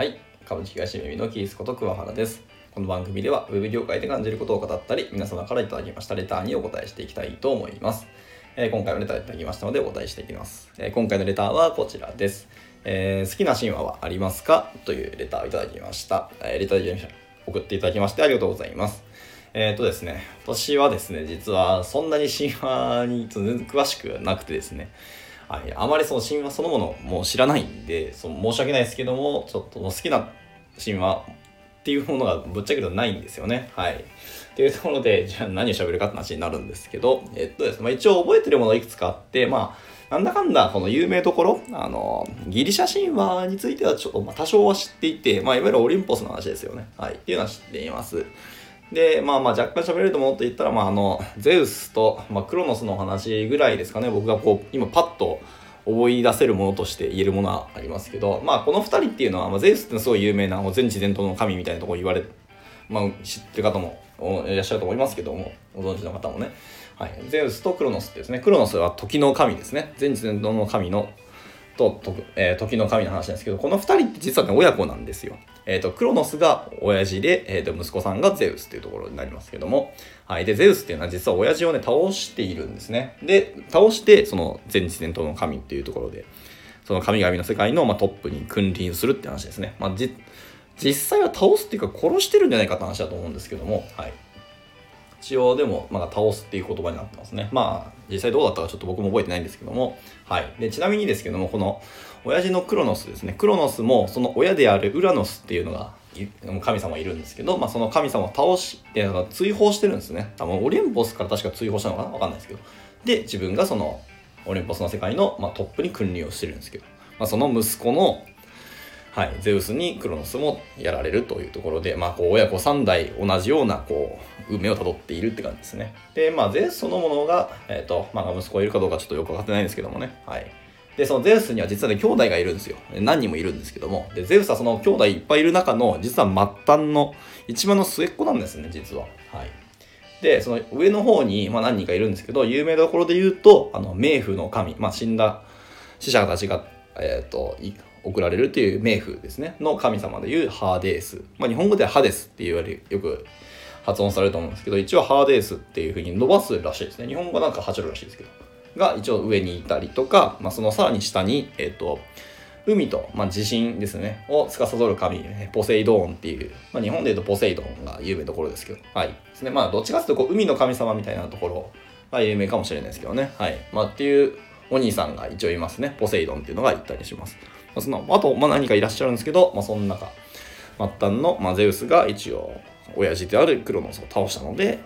はい。株式会社耳のキースこと桑原です。この番組では Web 業界で感じることを語ったり皆様からいただきましたレターにお答えしていきたいと思います、えー今回もレターいただきましたのでお答えしていきます、えー今回のレターはこちらです、えー好きな神話はありますか？というレターをいただきました、えレター送っていただきましてありがとうございます。えっ、とですね、私はですね、実はそんなに神話に全然詳しくなくてですね、はい、あまりその神話そのものも知らないんで、その申し訳ないですけども、ちょっと好きな神話っていうものがぶっちゃけるとないんですよね。はい。っていうところで、じゃあ何を喋るかって話になるんですけど、えっとですね、まあ、一応覚えてるものいくつかあって、まあ、なんだかんだ、この有名どころ、あの、ギリシャ神話についてはちょっと、まあ、多少は知っていて、まあ、いわゆるオリンポスの話ですよね。はい。っていうのは知っています。で、まあまあ若干喋れると思って言ったら、まああの、ゼウスと、まあ、クロノスの話ぐらいですかね、僕がこう、今パッと思い出せるものとして言えるものはありますけど、まあこの二人っていうのは、まあ、ゼウスってのはすごい有名な、もう全知全能の神みたいなところ言われ、まあ知ってる方もいらっしゃると思いますけども、ご存知の方もね。はい。ゼウスとクロノスってですね、クロノスは時の神ですね。全知全能の神の、と、とえー時の神の話なんですけど、この二人って実はね、親子なんですよ。えっ、と、クロノスが親父で、えっ、と、息子さんがゼウスっていうところになりますけども、はい。で、ゼウスっていうのは実は親父をね、倒しているんですね。で、倒して、その全知全能の神っていうところで、その神々の世界の、まあ、トップに君臨するって話ですね。まあ、じ実際は倒すっていうか殺してるんじゃないかって話だと思うんですけども、はい。一応でも、まあ、倒すっていう言葉になってますね。まあ、実際どうだったかちょっと僕も覚えてないんですけども、はい。で、ちなみにですけども、この、親父のクロノスですね。クロノスも、その親であるウラノスっていうのが、神様いるんですけど、まあ、その神様を倒して、なんか追放してるんですね。多分、オリンポスから確か追放したのかな？わかんないですけど。で、自分がその、オリンポスの世界の、まあ、トップに君臨をしてるんですけど、まあ、その息子の、はい、ゼウスにクロノスもやられるというところで、まあ、こう親子3代同じようなこう運命をたどっているって感じですね。で、まあ、ゼウスそのものが、えっ、と、まあ、息子がいるかどうかちょっとよく分かってないんですけどもね。はい。で、そのゼウスには実はね、兄弟がいるんですよ。何人もいるんですけども。で、ゼウスはその兄弟いっぱいいる中の、実は末端の一番の末っ子なんですね、実は。はい。で、その上の方に、まあ、何人かいるんですけど、有名どころで言うと、あの、冥府の神、まあ、死んだ死者たちが、えっ、と、送られるという冥府ですね、の神様でいうハーデース。まあ、日本語ではハデスって言われる、よく発音されると思うんですけど、一応ハーデースっていう風に伸ばすらしいですね。日本語はなんかハチョルらしいですけど。が一応上にいたりとか、まあ、そのさらに下に、えっ、と、海と、まあ、地震ですね、を司る神、ポセイドーンっていう、まあ、日本で言うとポセイドーンが有名なところですけど、はい。ですね。まあ、どっちかっていうと、こう、海の神様みたいなところが有名かもしれないですけどね。はい。まあ、っていうお兄さんが一応いますね。ポセイドンっていうのがいたりします。まあ、その、あと、まあ、何かいらっしゃるんですけど、まあ、その中、末端の、まあ、ゼウスが一応、親父であるクロノスを倒したので、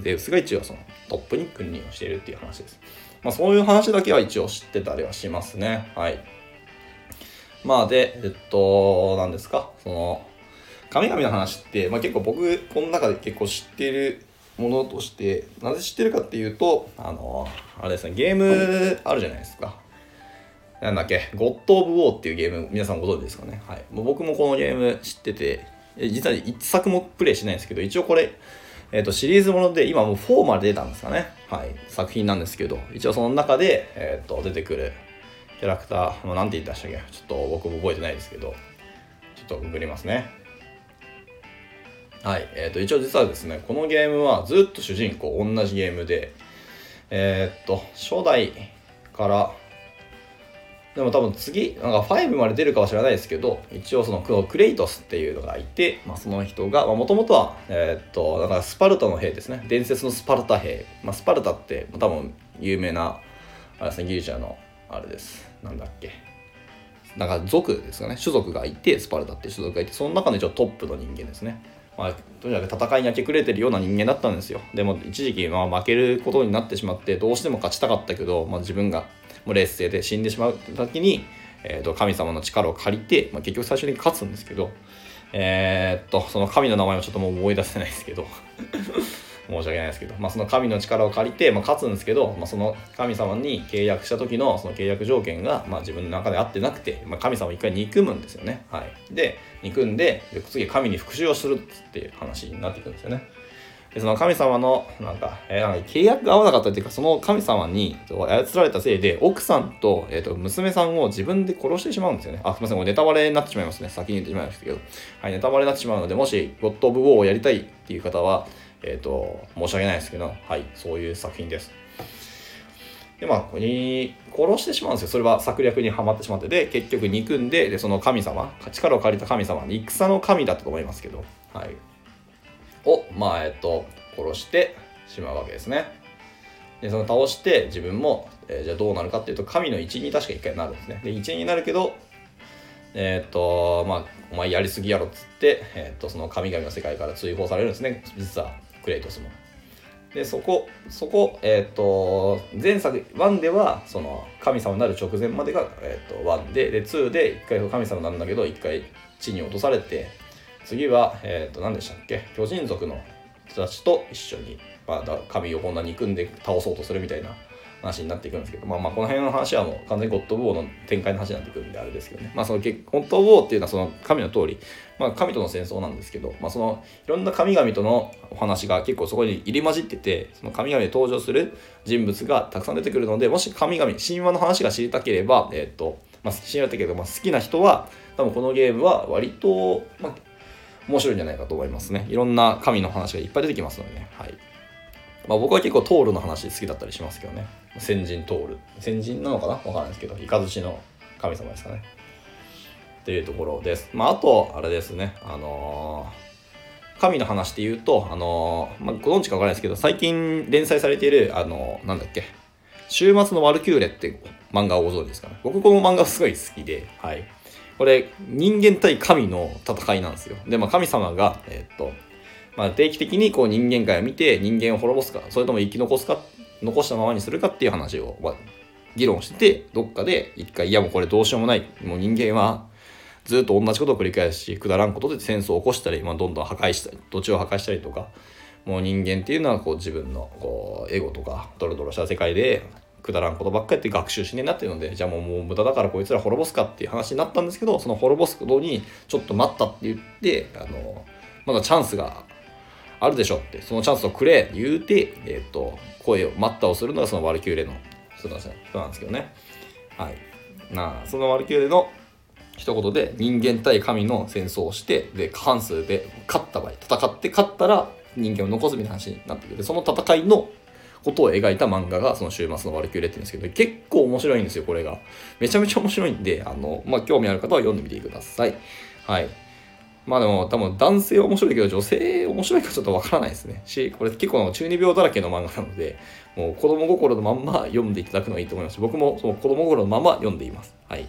ゼウスが一応そのトップに君臨をしているっていう話です。まあ、そういう話だけは一応知ってたりはしますね。はい。まあで、えっと、何ですか、その、神々の話って、まあ、結構僕、この中で結構知ってるものとして、なぜ知ってるかっていうと、あの、あれですね、ゲームあるじゃないですか。なんだっけ、ゴッド・オブ・ウォーっていうゲーム、皆さんご存知ですかね？はい。もう僕もこのゲーム知ってて、実は一作もプレイしないんですけど、一応これ、えっ、と、シリーズもので、今もう4まで出たんですかね？はい。作品なんですけど、一応その中で、えっ、と、出てくるキャラクター、もうなんて言ったっけ？ちょっと僕も覚えてないですけど、ちょっとググりますね。はい。えっ、と、一応実はですね、このゲームはずっと主人公同じゲームで、えっ、と、初代から、でも多分次、なんか5まで出るかは知らないですけど、一応そのクレイトスっていうのがいて、まあ、その人が、もともとは、えーっと、だからスパルタの兵ですね。伝説のスパルタ兵。まあ、スパルタって多分有名な、あれですね、ギリシャの、あれです。なんだっけ。なんか族ですかね。種族がいて、スパルタって種族がいて、その中の一応トップの人間ですね。まあ、とにかく戦いに明け暮れてるような人間だったんですよ。でも一時期まあ負けることになってしまって、どうしても勝ちたかったけど、まあ、自分がもう劣勢で死んでしまう時に、えー、と神様の力を借りて、まあ、結局最終的に勝つんですけど、えーっと、その神の名前はちょっともう思い出せないですけど、申し訳ないですけど、まあ、その神の力を借りて、まあ、勝つんですけど、まあ、その神様に契約した時のその契約条件が、まあ、自分の中で合ってなくて、まあ、神様を一回憎むんですよね。はい。で、憎んで、で次神に復讐をするっていう話になっていくんですよね。でその神様のなんか,、えー、なんか契約が合わなかったっていうかその神様に操られたせいで奥さんと,、えー、と娘さんを自分で殺してしまうんですよね。あすみませんもうネタバレになってしまいますね。先に言ってしまいましたけど。はいネタバレになってしまうのでもしゴッド・オブ・ウォーをやりたいっていう方はえっ、ー、と申し訳ないですけどはいそういう作品です。でまあここに殺してしまうんですよ。それは策略にはまってしまって。で結局憎んででその神様力を借りた神様戦の神だったと思いますけど。はい。を、まあ、えっと、殺してしまうわけですね。で、その倒して自分も、えー、じゃあどうなるかっていうと、神の一員に確か一回なるんですね。で、一員になるけど、えっ、と、まあ、お前やりすぎやろっつって、えっ、と、その神々の世界から追放されるんですね。実は、クレイトスも。で、そこ、そこ、えっ、と、前作、1では、その、神様になる直前までが、えっ、と、1で、で、2で一回神様なんだけど、一回地に落とされて、次は、えっ、ー、と、何でしたっけ？巨人族の人たちと一緒に、まあ、神をこんな憎んで倒そうとするみたいな話になっていくんですけど、まあまあこの辺の話はもう完全にゴッド・ウォーの展開の話になってくるんであれですけどね。まあそのゴッド・ウォーっていうのはその神の通り、まあ神との戦争なんですけど、まあそのいろんな神々とのお話が結構そこに入り混じってて、その神々で登場する人物がたくさん出てくるので、もし神々、神話の話が知りたければ、えっ、ー、と、まあ知りたけど、まあ好きな人は、多分このゲームは割と、まあ面白いんじゃないかと思いますね。いろんな神の話がいっぱい出てきますのでね。はい。まあ僕は結構トールの話好きだったりしますけどね。先人トール。先人なのかな？わからないですけど、雷の神様ですかね。っていうところです。まああと、あれですね。あのー、神の話っていうと、あのー、まあ、ご存知かわからないですけど、最近連載されている、あのー、なんだっけ、週末のワルキューレって漫画をご存知ですかね？僕この漫画すごい好きで、はい。これ人間対神の戦いなんですよ。で、まあ、神様が、えー、っと、まあ、定期的にこう人間界を見て人間を滅ぼすか、それとも生き残すか、残したままにするかっていう話を、まあ、議論して、どっかで一回、いやもうこれどうしようもない。もう人間はずっと同じことを繰り返し、くだらんことで戦争を起こしたり、まあ、どんどん破壊したり、土地を破壊したりとか、もう人間っていうのはこう自分のこうエゴとかドロドロした世界でくだらんことばっかりって学習しねえなっていうのでじゃあもう無駄だからこいつら滅ぼすかっていう話になったんですけどその滅ぼすことにちょっと待ったって言ってあのまだチャンスがあるでしょってそのチャンスをくれ言うて、えっ、ー、と声を待ったをするのがそのワルキューレの人なんですけどね。はい。なあそのワルキューレの一言で人間対神の戦争をしてで過半数で勝った場合戦って勝ったら人間を残すみたいな話になってくる。その戦いのことを描いた漫画がその週末のワルキューレって言うんですけど、結構面白いんですよ、これが。めちゃめちゃ面白いんで、あの、まあ、興味ある方は読んでみてください。はい。まあでも多分男性面白いけど女性面白いかちょっとわからないですね。し、これ結構中二病だらけの漫画なので、もう子供心のまんま読んでいただくのがいいと思います僕もその子供心のまま読んでいます。はい。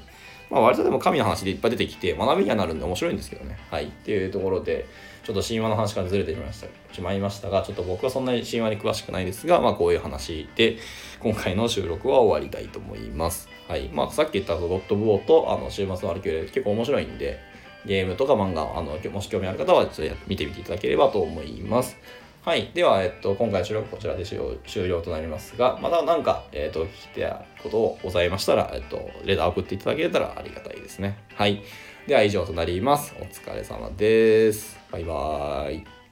まあ割とでも神の話でいっぱい出てきて学びにはなるんで面白いんですけどね。はい。っていうところで、ちょっと神話の話からずれてしまいましたしまいましたが、ちょっと僕はそんなに神話に詳しくないですが、まあこういう話で、今回の収録は終わりたいと思います。はい。まあさっき言ったゴッド・ブ・ウォーとあの週末のアルキューレ結構面白いんで、ゲームとか漫画、あのもし興味ある方はちょっと見てみていただければと思います。はい。では、えっと、今回の収録こちらで終了となりますが、また何か、えっと、聞きたいことをございましたら、えっと、レーダー送っていただけたらありがたいですね。はい。では以上となります。お疲れ様です。バイバーイ。